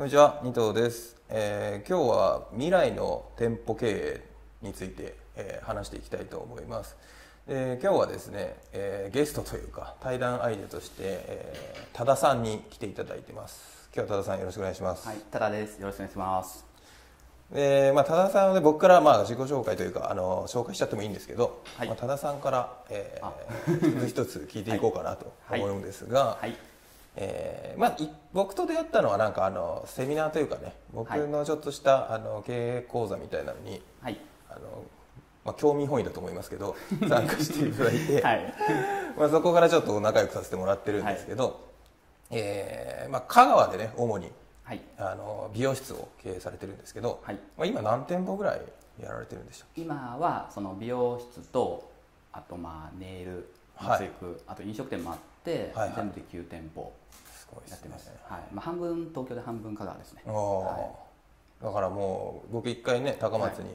こんにちは、二藤です、えー今日は未来の店舗経営について、えー話していきたいと思います。で今日はですね、えーゲストというか対談相手として、えー多田さんに来ていただいてます。今日は多田さんよろしくお願いします。はい、タダです。よろしくお願いします。でまあ、多田さんはね僕からまあ自己紹介というかあの紹介しちゃってもいいんですけど、はいまあ、多田さんから、えあー、一つ一つ聞いていこうかなと はい思うんですが、はい、えーまあ、い僕と出会ったのはなんかあのセミナーというかね僕のちょっとした、あの経営講座みたいなのにはい、あの、まあ、興味本位だと思いますけど 参加していただいて、はい、まあ、そこからちょっと仲良くさせてもらってるんですけど、えーまあ、香川でね主にはい、あの美容室を経営されてるんですけど、はい。まあ、今何店舗ぐらいやられてるんでしょ今はその美容室とあとまあネイル、はい。あと飲食店もあって、はいはい。全部で9店舗やってます。はい、まあ半分東京で半分香川ですね。あー。だからもう僕一回ね高松に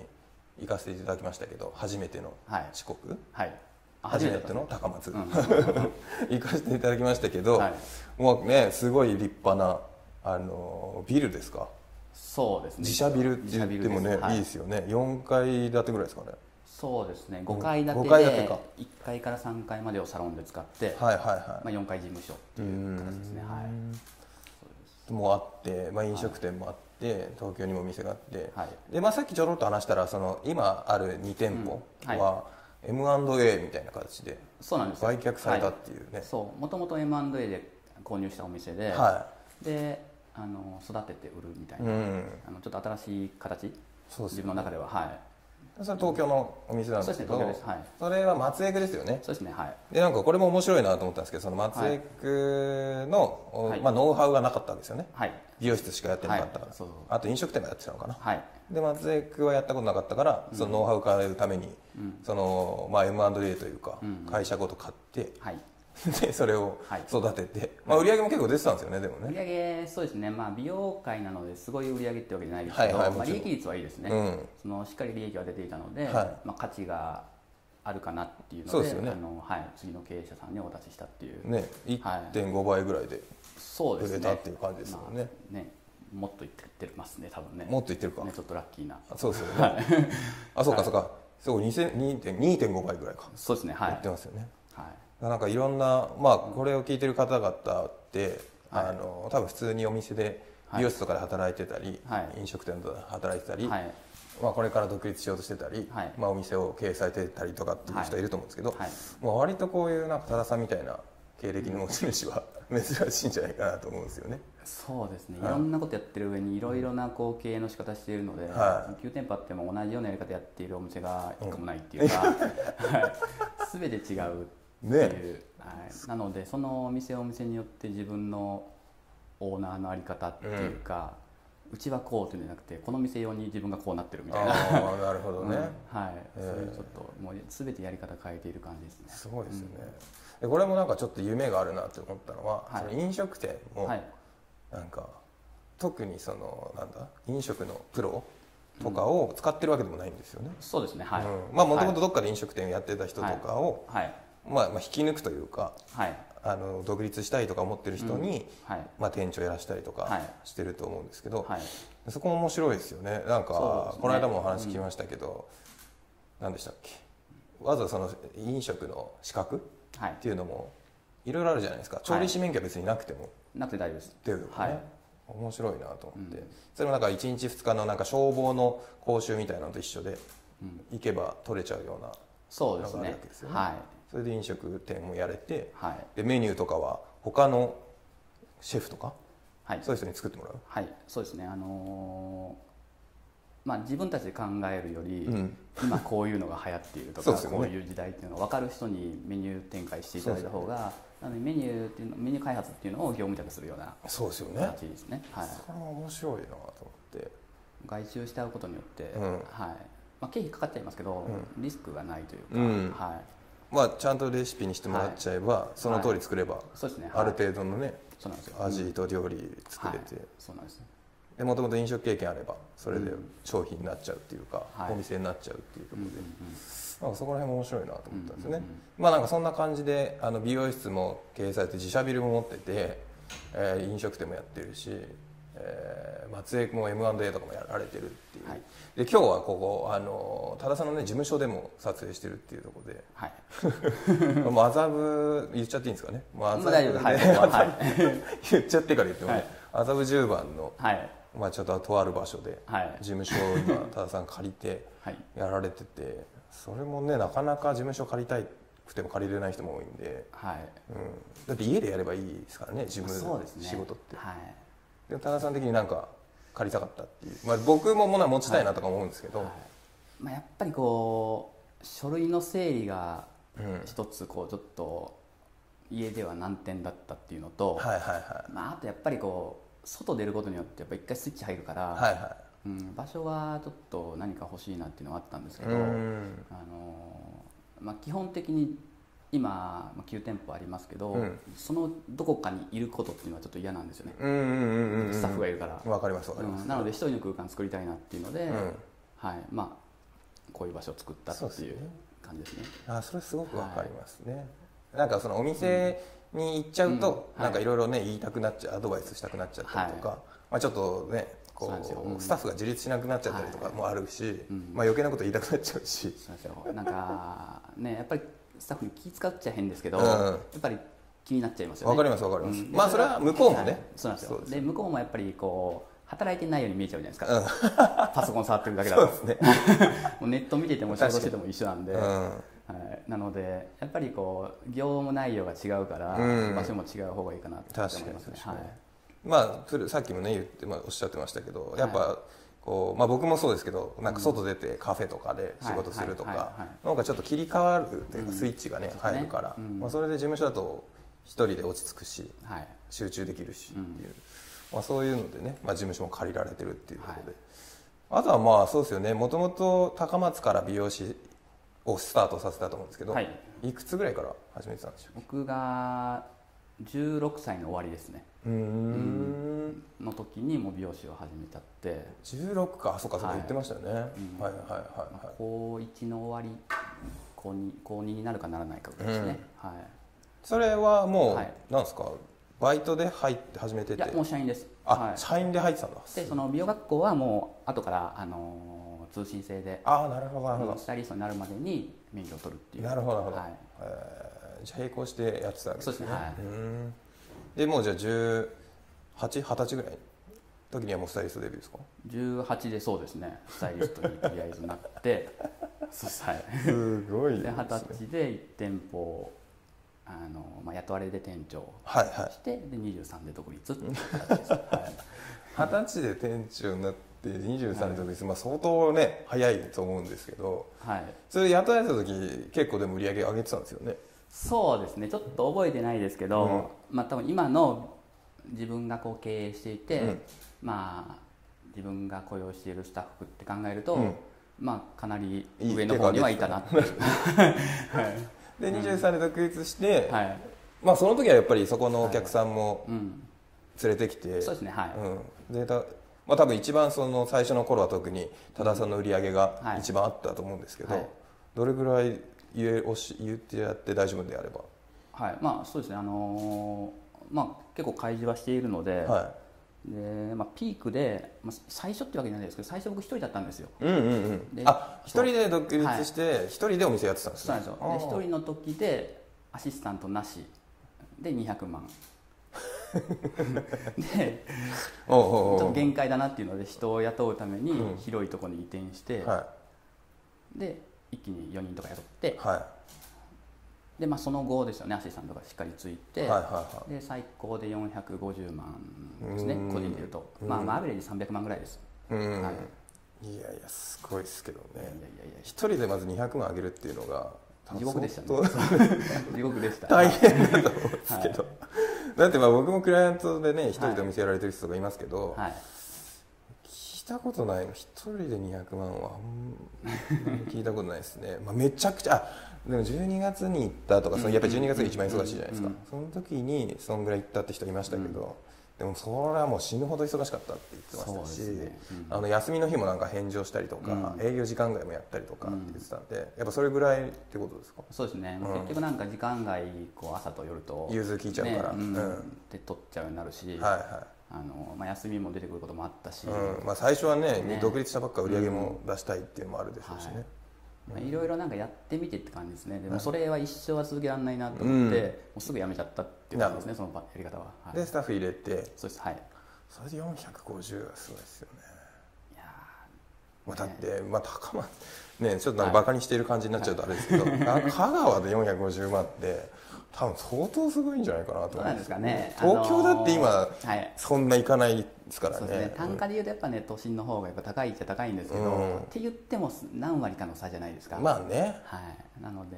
行かせていただきましたけど、初めてのはい、四国、はい。あ初めてだの高松、うん。行かせていただきましたけど、はい。もうねすごい立派なあのビルですか？そうですね。自社ビルって言ってもね、い。いですよね。4階建てぐらいですかねそうですね。5階建てでか。1階から3階までをサロンで使って、はいはいはまあ4階事務所っていいう形ですね。はい。いもあって、まあ、飲食店もあって、東京にも店があって、はい。でまあ、さっきちょろっと話したらその今ある2店舗うん。は M&A みたいな形で。売却されたっていうね、そう、もともと M&A で購入したお店で、はであの育てて売るみたいい、な、うん、あのちょっと新しい形？そうです自分の中では。はいそれ東京のお店なんですけどそれは松江区ですよね。そうですねはい。でなんかこれも面白いなと思ったんですけどその松江区の、はい。まあ、ノウハウがなかったわけですよね。はい。美容室しかやってなかったから、あと飲食店がやってたのかな。はい。で松江区はやったことなかったからそのノウハウを変えるために、うん。その、まあ、M&A というか、うん。会社ごと買ってはい でそれをはい。育てて、まあ、売り上げも結構出てたんですよねでも売ね上そうですね。まあ美容界なのですごい売上ってわけじゃないですけど、まあ、はいはいもちろん。利益率はいいですね、うん。そのしっかり利益は出ていたので、はい。まあ、価値があるかなっていうのでそうですよね。あのはい、次の経営者さんにお渡ししたっていう、ね1.5倍ぐらいで売れたっていう感じですもんね。まあねもっといってますね多分ね。もっといってるか、ねちょっとラッキーな。あそうですよね、あそうかそうか。そう2000 2.5倍ぐらいか、そうですねはい。言ってますよね。はいなんかいろんなまあこれを聞いてる方々って、はい。あの多分普通にお店で美容室とかで働いてたり、はい。飲食店で働いてたり、はい。まあ、これから独立しようとしてたり、はい。まあ、お店を経営されてたりとかっていう人いると思うんですけど、はい。まあ、割とこういうなんか多田さんみたいな経歴の持ち主は 珍しいんじゃないかなと思うんですよね。そうですね、はい。い、ろんなことやってる上にいろいろなこう経営の仕方しているので、は9店舗あっても同じようなやり方やっているお店が一個もないっていうか、はい、全て違う、ね。はい、なのでそのお店お店によって自分のオーナーのあり方っていうか、うちはこうっていうんじゃなくてこの店用に自分がこうなってるみたいな、ああなるほどね、うん。はい、えー。そういうちょっともう全てやり方変えている感じですね。すごいですよね、でこれもなんかちょっと夢があるなって思ったのは、はい。その飲食店もはい。なんか特にそのなんだ飲食のプロとかを使ってるわけでもないんですよね、そうですね、はい。うん。まあもともとどっかで飲食店やってた人とかを、はい、まあ、まあ引き抜くというかはい、あの独立したいとか思ってる人に、はい、まあ、店長やらしたりとかはい。してると思うんですけど、はい。そこも面白いですよね。なんかね。この間もお話聞きましたけど、何でしたっけ？わざわざその飲食の資格はい。っていうのもいろいろあるじゃないですか。調理師免許は別になくても。なくて大丈夫です。っていうね、はい。面白いなと思って、うん。それもなんか1日2日のなんか消防の講習みたいなのと一緒でうん、行けば取れちゃうようなそうですね。ですよね。はいそれで飲食店もやれてはい。でメニューとかは他のシェフとかはい。そういう人に作ってもらう、はい。そうですね。あのーまあ自分たちで考えるより、うん。今こういうのが流行っているとか、ね。こういう時代っていうのが分かる人にメニュー展開していただいた方が、なのでメニューっていうのメニュー開発っていうのを業務委託するようなそうですよね。形ですね。はい。それも面白いなと思って。外注して会うことによって、うん。はい。まあ、経費かかっちゃいますけど、リスクがないというか、うん。はいまあちゃんとレシピにしてもらっちゃえば、その通り作れば、そうですね。あるはい程度のねそうなんですよ。味と料理作れて、はい、そうなんですでもともと飲食経験あればそれでうん。商品になっちゃうっていうか、はい。お店になっちゃうっていうところで、うんうんうん。なんかそこら辺も面白いなと思ったんですよね、うんうんうん。まあなんかそんな感じであの美容室も経営されて自社ビルも持ってて、えー飲食店もやってるし、え撮影も M&A とかもやられてるっていう、はい。で今日はここあの多田さんのね事務所でも撮影してるっていうところで。はい。もう麻布言っちゃっていいんですかね。麻布まあ大丈夫です。はい 言っちゃってから言ってもね、はい。麻布十番の、はい。まあ、ちょっととある場所ではい。事務所を今 多田さん借りてはい。やられててそれもねなかなか事務所借りたいくても借りれない人も多いんで、はい。うん、だって家でやればいいですからね事務そうですね。仕事って。はいで田さん的になんか借りたかったっていう、まあ、僕も物は持ちたいなとか思うんですけど、はい。まあ、やっぱりこう書類の整理がうん。一つこうちょっと家では難点だったっていうのと、はいはいはまあ、あとやっぱりこう外出ることによってやっぱ一回スイッチ入るから、いはい。はうん、場所はちょっと何か欲しいなっていうのはあったんですけいど、うん。あのまあ、基本的に今、まあ、9店舗ありますけど、うん。そのどこかにいることっていうのはちょっと嫌なんですよね、スタッフがいるから、わかりますわかります、うん。なので一人の空間作りたいなっていうので、うん。はい。まあ、こういう場所を作ったっていうそうですね。感じですね。あそれすごくわかりますね、なんかそのお店に行っちゃうと、うん。なんかいろいろね言いたくなっちゃうアドバイスしたくなっちゃったりとか、はまあ、ちょっとねこそうう、うん。スタッフが自立しなくなっちゃったりとかもあるし、うん。まあ、余計なこと言いたくなっちゃうし、そうなんですよ。なんかねやっぱりスタッフに気使っちゃ変ですけど、うん。やっぱり気になっちゃいますよね。わかりますわかります。うん。まあそれは向こうもね。はい。そうなんですよ。で向こうもやっぱりこう働いてないように見えちゃうじゃないですか、うん。パソコン触ってるだけだと。そうですね、もうネット見てても仕事してても一緒なんで、うん、はい、なのでやっぱりこう業務内容が違うから、うん。場所も違う方がいいかなって思いますね。はい。まあさっきもね言って、まあ、おっしゃってましたけどやっぱ、こうまあ、僕もそうですけどなんか外出てカフェとかで仕事するとかはいなんかちょっと切り替わるというかうん。スイッチがね、入るから、うん。まあ、それで事務所だと一人で落ち着くしはい。集中できるしっていう、うん。まあ、そういうのでね、まあ、事務所も借りられてるっていうことで、はいあとはまあそうですよねもともと高松から美容師をスタートさせたと思うんですけど、はい。い、くつぐらいから始めてたんでしょ僕が16歳の終わりですねうん。の時にもう美容師を始めちゃって、16かそうかそうかはい言ってましたよね、はい、はいはいまはいあ高1の終わり高 2, 高2になるかならないかぐらいですね、はいそれはもう、はいなん。ですかバイトで入って始めてていやもう社員ですあ、はい社員で入ってたん。だでその美容学校はもう後から、あのー通信制でああなるほどなるほど、スタイリストになるまでに免許を取るっていうなるほどなるほどはい、えーじゃあ並行してやってたわけですねそうですねはいうんでもうじゃあ1820歳ぐらいの時にはもうスタイリストデビューですか？18でそうですね。スタイリストにとりあえずなって そうですはい。すごいで二十歳で1店舗あの、まあ、雇われで店長はいはい。してで23で独立っていう形です、はい。二十歳で店長になって23の時です、まあ、相当ね早いと思うんですけどはい、それ雇われた時結構でも売り上げ上げてたんですよね？そうですね。ちょっと覚えてないですけど、うんまあ多分今の自分がこう経営していて、うん。まあ自分が雇用しているスタッフって考えると、うん。まあかなりいい上の方にはいたなっていう。はい、で23で独立して、はい。まあその時はやっぱりそこのお客さんもうん、連れてきて、そうですねはい、うん、でたまあ多分一番その最初の頃は特に多田さんの売り上げがはい。一番あったと思うんですけど、はい。どれぐらい言えおし言ってやって大丈夫であれば、はい、まあそうですね。あのーまあ結構開示はしているので,、はでまあ、ピークで、まあ、最初ってわけじゃないですけど最初僕一人だったんですよ。い、うんうんうん。であ一人で独立して一人でお店やってたんですね。そうなんですよ。で一人の時でアシスタントなし。で200万。でちょっと限界だなっていうので人を雇うためにうん。広いところに移転して、はで一気に4人とか雇ってい。はで、まあ、その後ですよねアシスタントがしっかりついいて、はいはいはで最高で450万ですねうん。個人でいうと、うん。まあ、まあアベレージ300万ぐらいです、いうん、、はい。やいやすごいですけどね。いやいやいや一人でまず200万上げるっていうのが 地獄でしたね。地獄でした。大変だと思うんですけど、だってまあ僕もクライアントでね一人でお店やられてる人がいますけど、はい。聞いたことないの。一人で200万は聞いたことないですね、まあ、めちゃくちゃあでも12月に行ったとかそのやっぱり12月が一番忙しいじゃないですか、うんその時にそんぐらい行ったって人いましたけど、でもそれはもう死ぬほど忙しかったって言ってましたし、ね。うん。あの休みの日もなんか返上したりとか、うん。営業時間外もやったりとかって言ってたんで、やっぱそれぐらいってことですか？そうですね、結局なんか時間外こう朝と夜と融通聞いちゃうから、ねうん。うん。で取っちゃうようになるし、はいはあの、まあ、休みも出てくることもあったし、うん。まあ、最初はねね。独立したばっか売り上げも出したいっていうのもあるでしょうしね、はい。まあ、いろいろなんかやってみてって感じですね。でもそれは一生は続けられないなと思って、うん。もうすぐやめちゃったっていう感じですねそのやり方は、はい、でスタッフ入れて。そうです。はい。それで450はすごいですよね、いやまあ、だって、まあ、高松ねちょっとなんかバカにしている感じになっちゃうとあれですけど、あ香川で450万って多分相当すごいんじゃないかなと思うんど。うなんですかね。東京だって今、そんな行かないですからね。ね。単価で言うとやっぱね都心の方がやっぱ高いっちゃ高いんですけど、うん。って言っても何割かの差じゃないですか、まあね。はい、なので、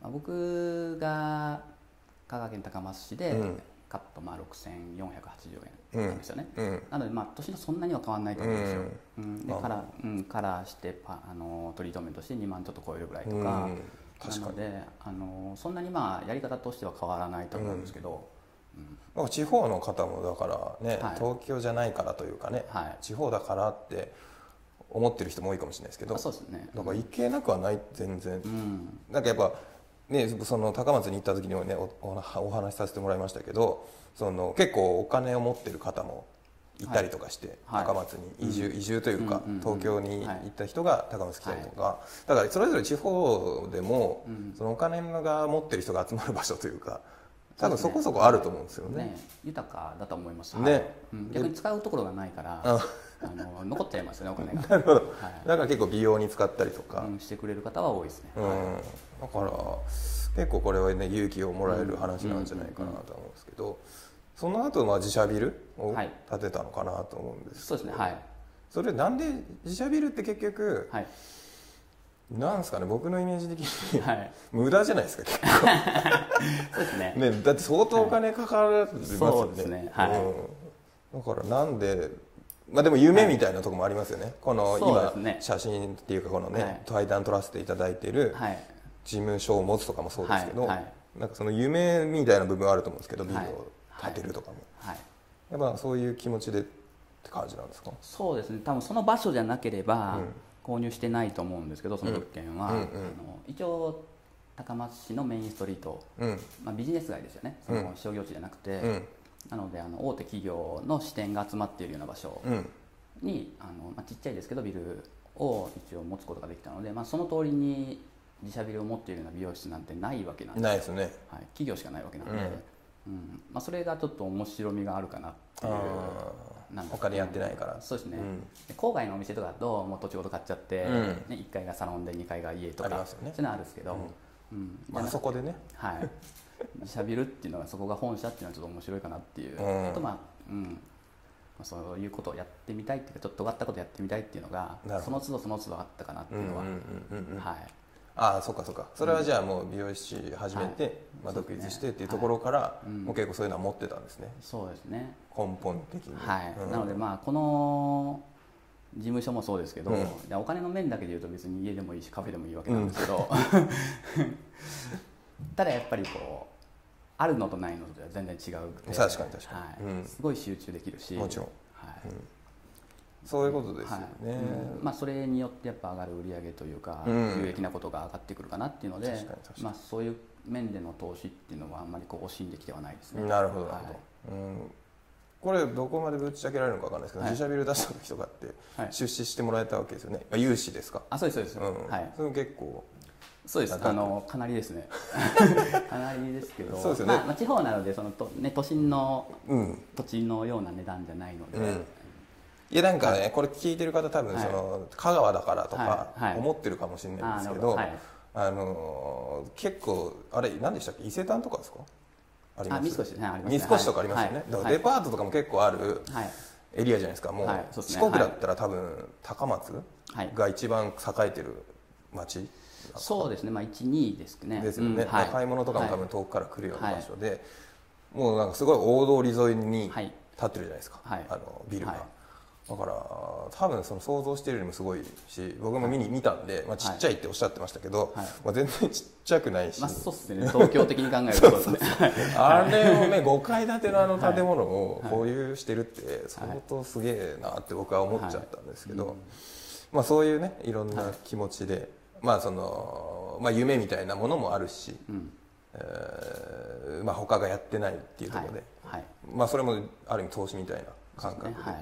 まあ、僕が香川県高松市で、うん。カットまあ6480円なんですよね、うんなのでまあ都心とそんなには変わらないと思うんですよ、うん。でまあ。カラー、うん、カラーしてパあのトリートメントして2万ちょっと超えるぐらいとか、なのであのそんなにまあやり方としては変わらないと思うんですけど、なん。か地方の方もだからね、はい。東京じゃないからというかね、はい。地方だからって思ってる人も多いかもしれないですけどあそうですね。だから行けなくはない全然、うん。なんかやっぱねその高松に行った時にもねおおお話しさせてもらいましたけどその結構お金を持ってる方もいたりとかして、はい。高松に移住、移住というか、うんうんうん東京に行った人が高松来たりとか、だからそれぞれ地方でも、うん。そのお金が持ってる人が集まる場所というか多分そこそこあると思うんですよね。ね、豊かだと思います、ね。はい。うん。逆に使うところがないからああの残っちゃいますよねお金が、なるほど。はい。だから結構美容に使ったりとか、うん、してくれる方は多いですね、うんだから結構これはね勇気をもらえる話なんじゃないかなと思うんですけど、その後まあ自社ビルをはい。建てたのかなと思うんですそうですねはい。それなんで自社ビルって結局はい。なんですかね僕のイメージ的に。はい。無駄じゃないですか結構。そうですね。ねだって相当お金かかるますよそうですね。ねはい。うん、だからなんでまあでも夢みたいなところもありますよね、この今写真っていうかこのね、はい。対談撮らせていただいてるはい事務所を持つとかもそうですけど、はいはい。なんかその夢みたいな部分はあると思うんですけどビルはいを建てるとかも、はい。やっぱそういう気持ちでって感じなんですか？そうですね。多分その場所じゃなければうん。購入してないと思うんですけどその物件は、うんうん。うんあの一応高松市のメインストリート、うん。まあ、ビジネス街ですよね。その商業地じゃなくて、うん。なのであの大手企業の支店が集まっているような場所。うん。にあの、まあ、ちっちゃいですけどビルを一応持つことができたので、まあ、その通りに自社ビルを持っているような美容室なんてないわけなんですないですね。はい、企業しかないわけなので、うん。まあ、それがちょっと面白みがあるかなっていうあなんか。他でやってないから。そうですね、うん。で郊外のお店とかだともう土地ごと買っちゃって、うん。ね、1階がサロンで2階が家とかありますよね。そういうのはあるんですけど、うん。まあそこでね。はい、自社ビルっていうのがそこが本社っていうのはちょっと面白いかなっていう、うん。あとまあうん。まあ、そういうことをやってみたいっていうかちょっと尖ったことやってみたいっていうのがその都度その都度あったかなっていうのは、うんうんうんうんうん。はいああそっかそっか。それはじゃあもう美容師始めて、はい。まあ、独立してっていうところから、はい。うん。もう結構そういうのは持ってたんですね。そうですね。根本的に。はい、うん。なのでまあこの事務所もそうですけど、うん。お金の面だけで言うと別に家でもいいしカフェでもいいわけなん。ですけど、ただやっぱりこうあるのとないのとは全然違うくて。確かに確かに。はい。うん。すごい集中できるし。もちろん。はいそういうことですよはい。ね、うん。まあ、それによってやっぱ上がる売り上げというか、うん。有益なことが上がってくるかなっていうのでまあ、そういう面での投資っていうのはあんまりこう惜しんできてはないですね。なるほどはい。うん、これどこまでぶっちゃけられるのかわかんないですけど、はい。自社ビル出した時とかってはい。出資してもらえたわけですよね、まあ、融資ですか、あそうですそうです、うん。はい。それも結構そうです。あのかなりですね。かなりですけど。そうですよね。まあまあ、地方なのでそのと、ね、都心のうん。土地のような値段じゃないので、うんいやなんかね、これ聞いてる方多分はい。その、香川だからとかはい。はい。思ってるかもしれないんですけど、あのー結構あれ何でしたっけ？伊勢丹とかですか？ありますあ三越。とかありますよね、はい。だからデパートとかも結構あるはい。エリアじゃないですか。もう,、四国だったら多分高松はい。が一番栄えてる町そうですね。まあ12ですね。ですよね、うんはい。買い物とかも多はい分遠くから来るような場所で、もうなんかすごい大通り沿いにはい。立ってるじゃないですか、はい。あのビルが、はいだから多分その想像してるよりもすごいし僕も見に見たんで、まあ、ちっちゃいっておっしゃってましたけど、はい。まあ、全然ちっちゃくないし、まあそうですね。東京的に考えるとそうですね。あれをね5階建てのあの建物を保有してるって相当すげえなって僕は思っちゃったんですけど、まあ、そういうねいろんな気持ちで、まあそのまあ、夢みたいなものもあるし、うん。えーまあ、他がやってないっていうところで、はい。まあ、それもある意味投資みたいな感覚で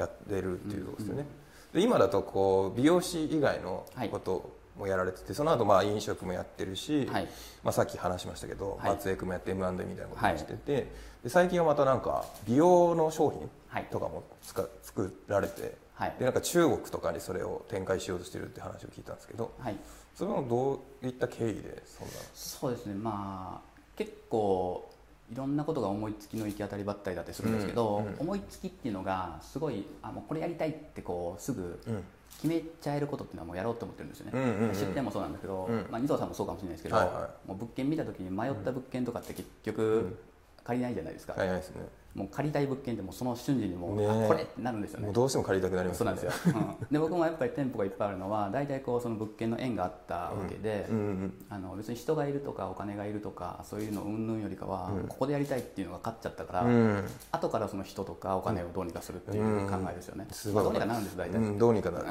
やってるっていうとですよね。で今だとこう美容師以外のこともやられててその後まあ飲食もやってるし、はい。まあ、さっき話しましたけど、はい。松江君もやって M&A みたいなこともしてて、で最近はまたなんか美容の商はい。品とかもつか作られて、はい。でなんか中国とかにそれを展開しようとしてるって話を聞いたんですけどはい。それはどういった経緯でそんなそうですね。まあ結構いろんなことが思いつきの行き当たりばったりだったりするんですけど、うんうん思いつきっていうのがすごいあもうこれやりたいってこうすぐうん決めちゃえることっていうのはもうやろうと思ってるんですよね、うんうんうん出店もそうなんだけど、うん。まあ、二藤さんもそうかもしれないですけど、はいはもう物件見た時に迷った物件とかって結局借りないじゃないですか、買えないですねもう借りたい物件ってもうその瞬時にもう、ねこれってなるんですよね。どうしても借りたくなりますそうなんですよ、うん。で僕もやっぱり店舗がいっぱいあるのは大体こうその物件の縁があったわけで、うん。うんあの別に人がいるとかお金がいるとかそういうの云々よりかは、うん。ここでやりたいっていうのが勝っちゃったから、うん。後からその人とかお金をどうにかするっていう考えですよね、すごい。まあどうにかなるんです大体、うん、どうにかなる、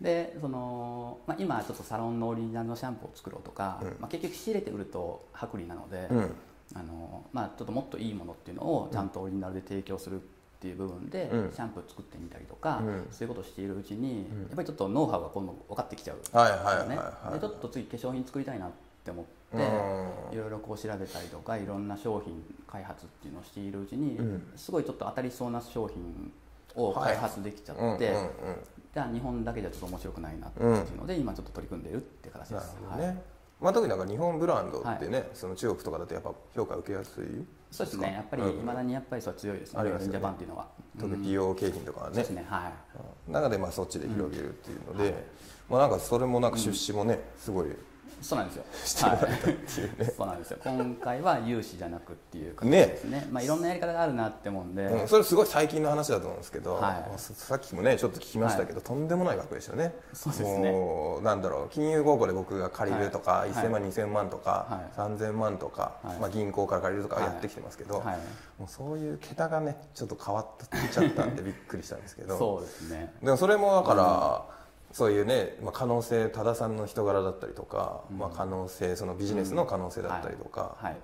でその、まあ、今ちょっとサロンのオリジナルのシャンプーを作ろうとか、うん。まあ、結局仕入れて売ると薄利なので、うんあのまあ、ちょっともっといいものっていうのをちゃんとオリジナルで提供するっていう部分で、うん。シャンプー作ってみたりとか、うん。そういうことをしているうちに、うん。やっぱりちょっとノウハウが今度分かってきちゃう、はいはいはいねはい。でちょっと次化粧品作りたいなって思って、うん。いろいろこう調べたりとかいろんな商品開発っていうのをしているうちに、うん。すごいちょっと当たりそうな商品を開発できちゃって、じゃあ日本だけじゃちょっと面白くないなっていうので、今ちょっと取り組んでいるっていう形でなるす。ほどね、はいまあ、特になんか日本ブランドってね、その中国とかだとやっぱ評価受けやすい？そうですね。やっぱりうん。いまだにやっぱりそう強いですね、ありますよね。ジャパンっていうのは。特に美うん。容景品とかはね。そうです、ね。はい。うん。中でまあそっちで広げるっていうので、うん。はい。まあなんかそれもなんか出資もね、すごいそうなんですよ。してもらえたっていうね、そうなんですよ。今回は融資じゃなくっていう形ですね。まあいろんなやり方があるなって思うんで、うん、それすごい最近の話だと思うんですけど、はい。まあささっきもねちょっと聞きましたけど、とんでもない額でしたよね。そうですね。なんだろう金融公庫で僕が借りるとか、はい。1000万、2000万とか、はい。3000万とか、はい。まあ、銀行から借りるとかやってきてますけど、はい、もうそういう桁がねちょっと変わっちゃったんでびっくりしたんですけど。そうですね。でもそれもだから、そういうね、まあ、可能性多田さんの人柄だったりとか、まあ、可能性そのビジネスの可能性だったりとか、はい。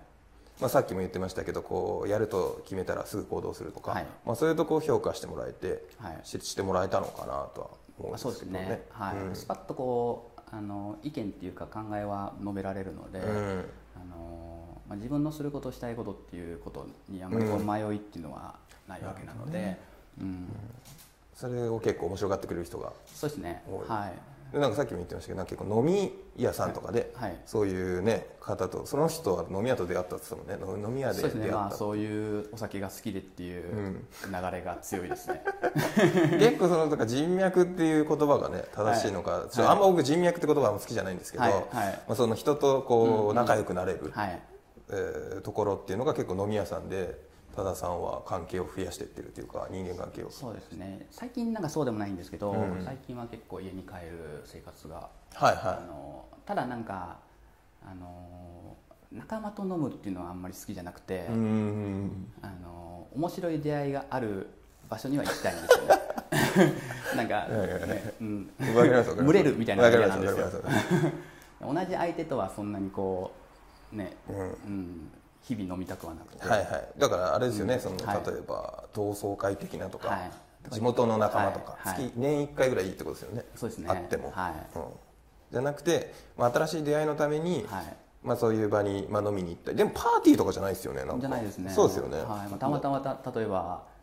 まあ、さっきも言ってましたけどこうやると決めたらすぐ行動するとか、はい。まあ、そういうとこを評価してもらえて、はい。ししてもらえたのかなとは思うんまあ、ですそうですけどね。ね。はい、うん。スパッとこうあの意見っていうか考えは述べられるので、うん。あのまあ自分のすることしたいことっていうことにあんまりこう迷いっていうのはないわけなので、うん、それを結構面白がってくれる人がそうですね。はい。でなんかさっきも言ってましたけどなんか結構飲み屋さんとかで、はい。そういうね方とその人は飲み屋と出会ったって言ってたもんね飲み屋でそうですね。出会った、まあそういうお酒が好きでっていう流れが強いですね。結構そのなんか人脈っていう言葉がね正しいのか、ちょっとあんま僕人脈って言葉は好きじゃないんですけど、はいはいまあ、その人とこう仲良くなれる、はい。えーところっていうのが結構飲み屋さんで多田さんは関係を増やしていってるっていうか人間関係を。そうですね。最近なんかそうでもないんですけど、うん。最近は結構家に帰る生活がはいはあのただなんかあの仲間と飲むっていうのはあんまり好きじゃなくて、いうんあの面白い出会いがある場所には行きたいんですよね。なんか、ねうん、群れるみたいなわかり嫌ますわなんです。よ同じ相手とはそんなにこうね、うん。うん、日々飲みたくはなくて、はいはい。だからあれですよね、そのはい。例えば同窓会的なとか、はい。地元の仲間とか、月年1回ぐらいいいってことですよね。そうですね。あっても、はい。うん。じゃなくて、まあ、新しい出会いのために、はい。まあ、そういう場に、まあ、飲みに行ったり。でもパーティーとかじゃないですよねじゃないですね。そうですよね、はい。まあ、たまたまた例えば、い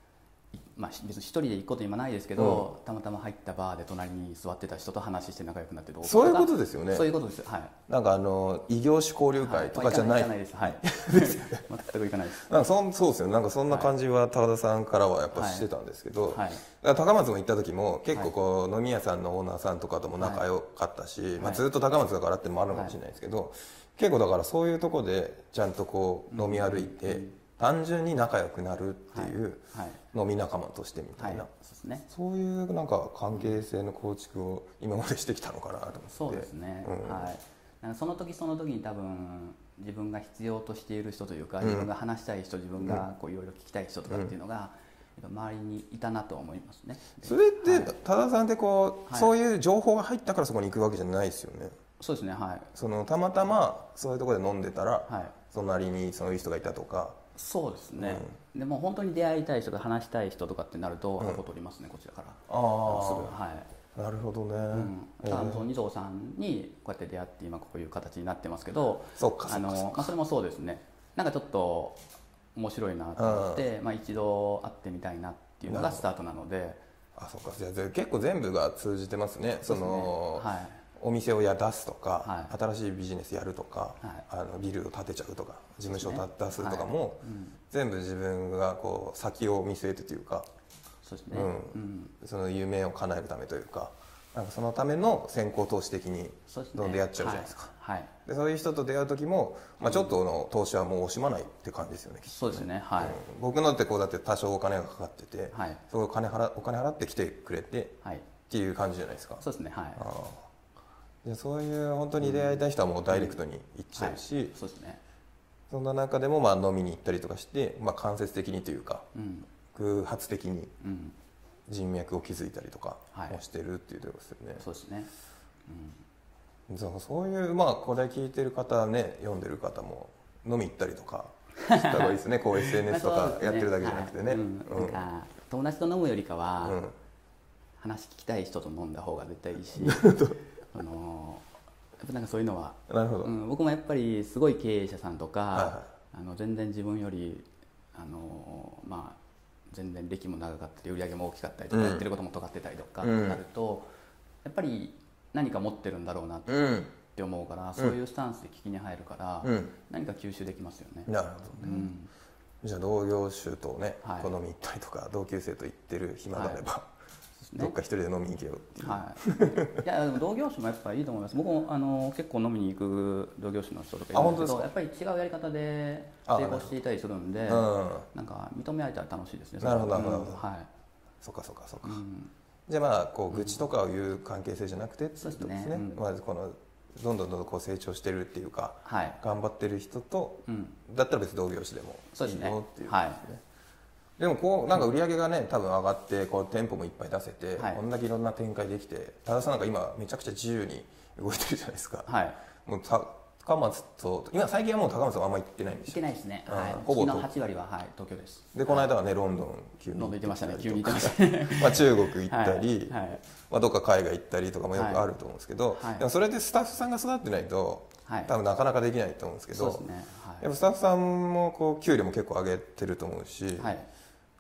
まあ、別に一人で行くこと今ないですけど、たまたま入ったバーで隣に座ってた人と話して仲良くなってどうそういうことですよね。そういうことです。よはい。なんかあの異業種交流会とかじゃない,、はいです。はい。全く行かないです。なんかそんそうですよね。なんかそんな感じは高田さんからはやっぱしてたんですけど、はい。だから高松も行った時も結構こう、飲み屋さんのオーナーさんとかとも仲良かったし、まあ、ずっと高松だからっていうのもあるのかもしれないですけど、結構だからそういうとこでちゃんとこう飲み歩いて、単純に仲良くなるっていうはい。飲み仲間としてみたはい。い。な、そういうなんか関係性の構築を今までしてきたのかなと思って。そうですね、うん。はい。その時その時に多分自分が必要としている人というか、自分が話したい人自分がこういろいろ聞きたい人とかっていうのが、やっぱ周りにいたなと思いますね。それって多田さんってこう、はい。そういう情報が入ったからそこに行くわけじゃないですよね。そうですね。はい。そのたまたまそういうところで飲んでたら、はい。隣にそういう人がいたとかそうですね、でも本当に出会いたい人とか話したい人とかってなると、アポ取りますねこちらから。あすぐ。はい。なるほどね、うん、二蔵さんにこうやって出会って今こういう形になってますけどそっかそあのまあ、それもそうですね。なんかちょっと面白いなと思って、まあ、一度会ってみたいなっていうのがスタートなので。あそっか。じゃあ結構全部が通じてますね。そのはいお店をや出すとか、はい。新しいビジネスやるとか、はい。あのビルを建てちゃうとか事務所を出すとかも、はいうん。全部自分がこう先を見据えてというか、そうですね、うん。うん。その夢を叶えるためというかなんかそのための先行投資的にどんどん出会っちゃうじゃないですか、はい、はい。でそういう人と出会う時も、まあ、ちょっとの投資はもう惜しまないって感じですよねきっとそうですね。はい、うん。僕のってこうだって多少お金がかかってて、はい。そこお金払お金払って来てくれてっはい。ていう感じじゃないですか。そうですね。はいでそういう本当に出会いたい人はもうダイレクトに行っちゃうし、そうですね。そんな中でもまあ飲みに行ったりとかして、まあ、間接的にというかうん。偶発的にうん。人脈を築いたりとかはい。もしてるっていうところですよね、そうですね。そうそういうまあこれ聞いてる方ね読んでる方も飲み行ったりとかした方がいいですね。こう SNS とかやってるだけじゃなくてね、友達と飲むよりかは、うん。話聞きたい人と飲んだ方が絶対いいし あのやっぱなんかそういうのは、なるほど、うん、僕もやっぱりすごい経営者さんとか、はいはあの全然自分よりあのまあ全然歴も長かったり売り上げも大きかったりとか、うん。やってることも尖ってたりとかうん。なると、やっぱり何か持ってるんだろうなっうん。て思うから、そういうスタンスで聞きに入るから、うん。何か吸収できますよね。なるほどうん。じゃあ同業種とね、はい。こう飲み行ったりとか同級生と行ってる暇があれば、ね。どっか一人で飲みに行けよっていう、はい、いやでも同業種もやっぱりいいと思います。僕もあの結構飲みに行く同業種の人とかいるんですけどやっぱり違うやり方であ成功していたりするんでうん。なんか認め合えたら楽しいですね。なるほどなるほど。うんはい。そっかそっかそっか、うん。じゃあまあこう愚痴とかを言う関係性じゃなくてってそうですね。ことですね、うん。まずこのどんどんどんどんこう成長してるっていうかはい。頑張ってる人とうん。だったら別に同業種でもそうですね。いいよっていうはいでもこうなんか売り上げがね多分上がってこう店舗もいっぱい出せて、はい。こんだけいろんな展開できて多田さんなんか今めちゃくちゃ自由に動いてるじゃないですか。はい。もうた高松と今最近はもう高松はあんま行ってないんで行すよ。けないですね。うん。はい。ほぼ月の8割ははい東京です。でこの間はねロンドン急に飲んでいてましたね。行っ急に行ってまたしたあ中国行ったり、はい。はい。まあ、どっか海外行ったりとかもよくあると思うんですけど、はい。でもそれでスタッフさんが育ってないと、はい。多分なかなかできないと思うんですけどそうですね。やっぱスタッフさんもこう給料も結構上げてると思うし、はいはい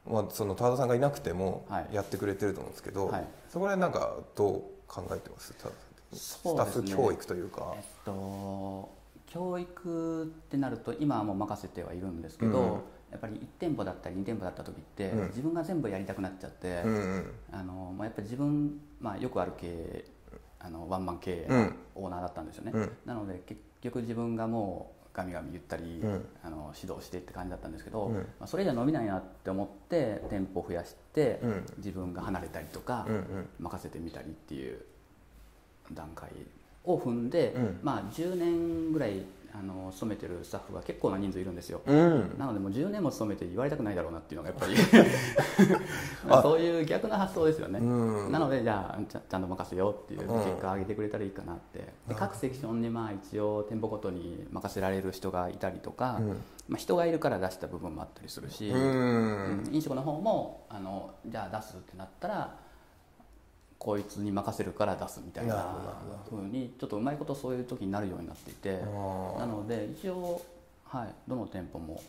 まあ、その田田さんがいなくてもはいやってくれてると思うんですけど、はいそこら辺なんかどう考えてます？田田さん的に。スタッフ教育というか。えっと教育ってなると今はもう任せてはいるんですけど、うんやっぱり1店舗だったり2店舗だった時って、うん。自分が全部やりたくなっちゃって、うんうん。あのまあ、やっぱり自分、まあ、よくある経営あのワンマン経営のうん。オーナーだったんですよね、うん。なので結局自分がもうガミガミ言ったり、うん。あの指導してって感じだったんですけど、うん。まあ、それじゃ伸びないなって思って店舗を増やして、うん。自分が離れたりとか、うんうん。任せてみたりっていう段階を踏んで、うん。まあ、10年ぐらいあの勤めてるスタッフが結構な人数いるんですよ、うん。なのでもう10年も勤めて言われたくないだろうなっていうのがやっぱり。あそういう逆な発想ですよね、うん。なのでじゃあちゃんと任せようっていう結果を上げてくれたらいいかなって。で各セクションにまあ一応店舗ごとに任せられる人がいたりとか、うん。まあ、人がいるから出した部分もあったりするし、飲食の方もあのじゃあ出すってなったらこいつに任せるから出すみたいなふうにちょっとうまいことそういう時になるようになっていて。なので一応、はい、どの店舗も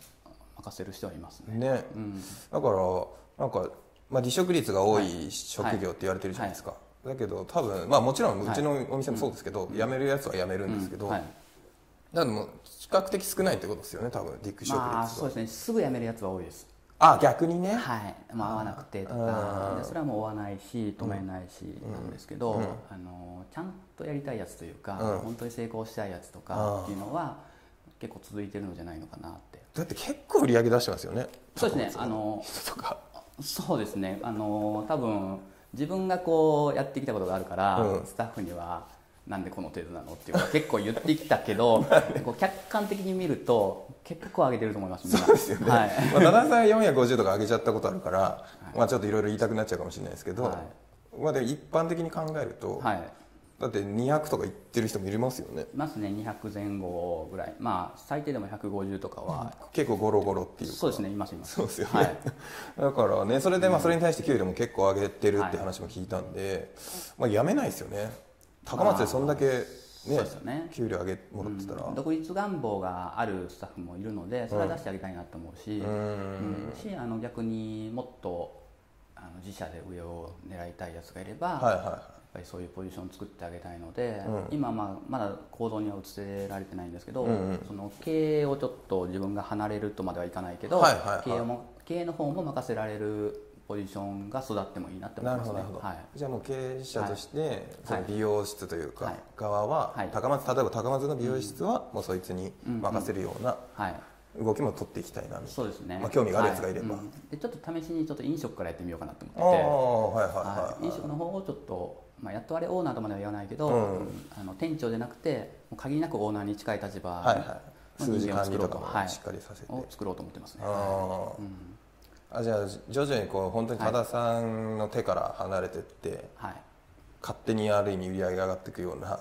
任せる人はいますね。ね。うん。だからなんか、まあ、離職率が多い職業って言われてるじゃないですか、だけど多分まあもちろんうちのお店もそうですけど、辞めるやつは辞めるんですけど、うん。はい。だからもう比較的少ないってことですよね多分離職率は、まあそうですね。すぐ辞めるやつは多いです。あ逆にね、はい、まあ、合わなくてとあかそれはもう追わないし止めないしなんですけど、うん。あのちゃんとやりたいやつというか、うん。本当に成功したいやつとかっていうのは結構続いてるのじゃないのかなって。だって結構売り上げ出してますよね。そうですね。あのそうですね。あの多分自分がこうやってきたことがあるから、うん。スタッフにはなんでこの程度なの？っていうのは結構言ってきたけど客観的に見ると結構上げてると思いますそうですよね、はい。まあ、7さん450とか上げちゃったことあるから、まあ、ちょっといろいろ言いたくなっちゃうかもしれないですけど、はい。まあ、でも一般的に考えると、はい。だって200とか言ってる人もいますよね。いますね200前後ぐらい。まあ最低でも150とかは、結構ゴロゴロっていうか。そうですねいますいます。そうですよね、はい、だからねそれでまあそれに対して給料も結構上げてるって話も聞いたんで、まあ辞めないですよね高松でそんだけねね。給料上げもらってたら、うん。独立願望があるスタッフもいるのでそれは出してあげたいなと思うし,、うん。うん。しあの逆にもっとあの自社で上を狙いたいやつがいれば、はいはやっぱりそういうポジションを作ってあげたいので、うん。今、まあ、まだ行動には移せられてないんですけど、うんうん。その経営をちょっと自分が離れるとまではいかないけど、はいはいはい。経営も経営の方も任せられるポジションが育ってもいいなって思いますね。るほどなるほど、はい、じゃあもう経営者として、はい。その美容室というか、はい。側は、はい。高松例えば高松の美容室はもうそいつに任せるようなはい。動きも取っていきたいなそうですね、まあ興味があるやつがいれば。はうん。でちょっと試しにちょっと飲食からやってみようかなと思ってて。はいはいはい、はい。飲食の方をちょっと、まあ、やっとあれオーナーとまでは言わないけど、うん。うんあの店長じゃなくて限りなくオーナーに近い立場はいはいの数字人間を作ろうと、はい。しっかりさせて、を作ろうと思ってますね。あーあじゃあ徐々にこう本当に多田さんの手から離れてって、はい、勝手にある意味売り上げが上がっていくような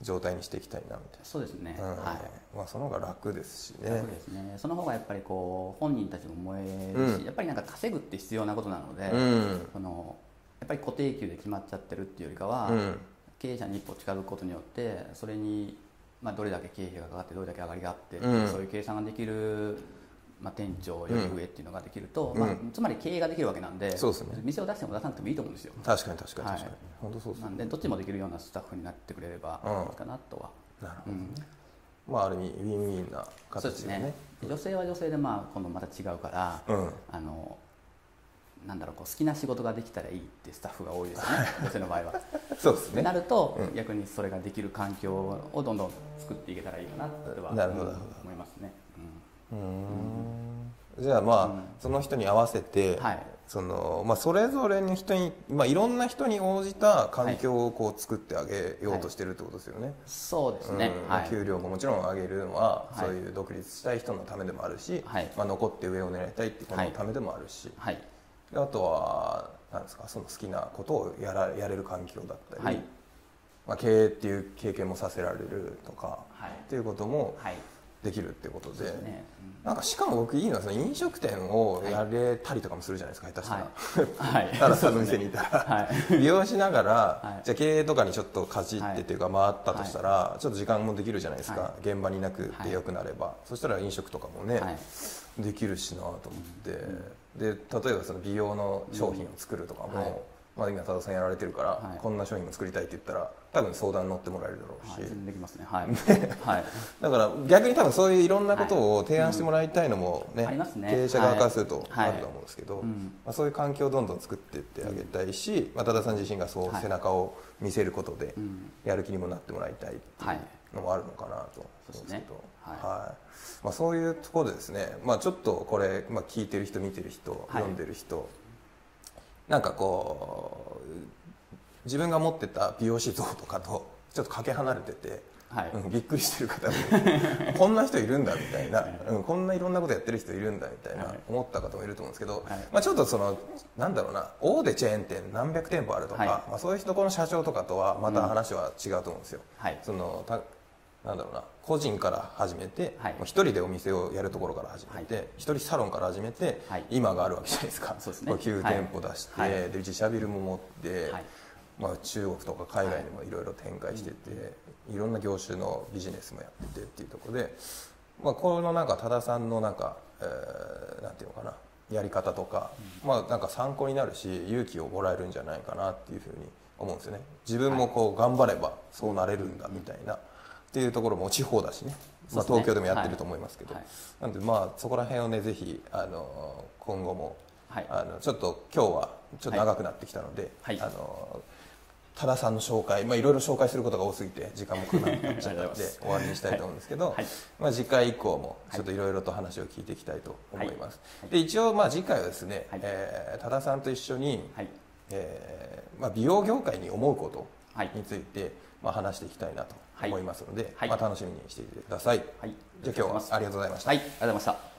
状態にしていきたいなみたいそうですね、な、うん。はい。まあ、その方が楽ですしね。そうですね。その方がやっぱりこう本人たちも燃えるし、うん。やっぱりなんか稼ぐって必要なことなので、うん。そのやっぱり固定給で決まっちゃってるっていうよりかは、うん。経営者に一歩近づくことによってそれに、まあ、どれだけ経費がかかってどれだけ上がりがあって、うん。そういう計算ができる、まあ、店長より上っていうのができると、うん。まあ、つまり経営ができるわけなんでそうですね。店を出しても出さなくてもいいと思うんですよ。確かに確かにはい確かに、本当そうですなんでどっちもできるようなスタッフになってくれればうん。いいかなとは、なるほど、うん。まあある意味ウィンウィンなそう形ですね。女性は女性でまあ今度また違うから、うん。あのなんだろうこう好きな仕事ができたらいいってスタッフが多いですよね。女性の場合は。そうですね。なると、うん。逆にそれができる環境をどんどん作っていけたらいいかなとは思いますね。うーんじゃあまあ、うん。その人に合わせて、はい。そのまあ、それぞれの人に、まあ、いろんな人に応じた環境をこう作ってあげようとしてるってことですよね。そうですね。うん。はい。給料ももちろん上げるのは、はい。そういう独立したい人のためでもあるし、はい。まあ、残って上を狙いたいっていう人のためでもあるし、あとはなんですかその好きなことをやらやれる環境だったり、はい。まあ、経営っていう経験もさせられるとか、はい。っていうこともはい。できるってことで。そうですね。なんかしかも僕いいのはその飲食店をやれたりとかもするじゃないですか、下手したら、はい。はい。ただその店にいたら、はい。利用しながら、はい。じゃあ経営とかにちょっとかじってっていうか回ったとしたら、ちょっと時間もできるじゃないですか、は現場にいなくてよくなれば、そしたら飲食とかもね、はい。できるしなと思って、で例えばその美容の商品を作るとかも、うん。はい。まあ、今多田さんやられてるから、はい。こんな商品も作りたいって言ったら多分相談乗ってもらえるだろうし、はい。できますね。はい。はい。だから逆に多分そういういろんなことを提案してもらいたいのもね,、ありますね。経営者側からするとはい。あると思うんですけど、うん。まあ、そういう環境をどんどん作っていってあげたいし、まあ、多田さん自身がそうはい。背中を見せることでうん。やる気にもなってもらいたいっていはい。うのもあるのかなと思うんですけど、そうですね。はい。まあ、そういうところでですね、まあ、ちょっとこれ、まあ、聞いてる人見てる人、はい。読んでる人なんかこう自分が持ってた美容師像とかとちょっとかけ離れてて。はい。うん、びっくりしてる方も こんな人いるんだみたいな、うん、こんないろんなことやってる人いるんだみたいなはい。思った方もいると思うんですけど、はい。まあ、ちょっとそのなんだろうな大手チェーン店何百店舗あるとか、はい。まあ、そういう人この社長とかとはまた話は違うと思うんですよ。はい。そのたなんだろうな個人から始めてはい。もう一人でお店をやるところから始めて一、人サロンから始めて、はい。今があるわけじゃないですか。そうですね。これ9店舗出して、はい。で自社ビルも持って、はいまあ、中国とか海外にもいろいろ展開してて、い。ろんな業種のビジネスもやっててっていうところで、まあ、このなんか多田さんのなんか、えーなんていうのかなやり方とか、まあ、なんか参考になるし勇気をもらえるんじゃないかなっていうふうに思うんですよね。自分もこう頑張ればそうなれるんだみたいな、っていうところも地方だしね、まあ、東京でもやってると思いますけど、はい。なんでまあそこら辺をねぜひあの今後もはい。あのちょっと今日はちょっと長くなってきたので、はい。あの多田さんの紹介、まあ、いろいろ紹介することが多すぎて時間もかかなく なっちゃったので終わりにしたいと思うんですけど、はいまあ、次回以降もちょっといろいろと話を聞いていきたいと思います、はいで一応まあ次回はですね、はいえー多田さんと一緒に、はい。えーまあ、美容業界に思うことはい。について、まあ、話していきたいなと思いますので、はいまあ、楽しみにしていてください、はい。じゃあ今日はありがとうございましたはい。ありがとうございました。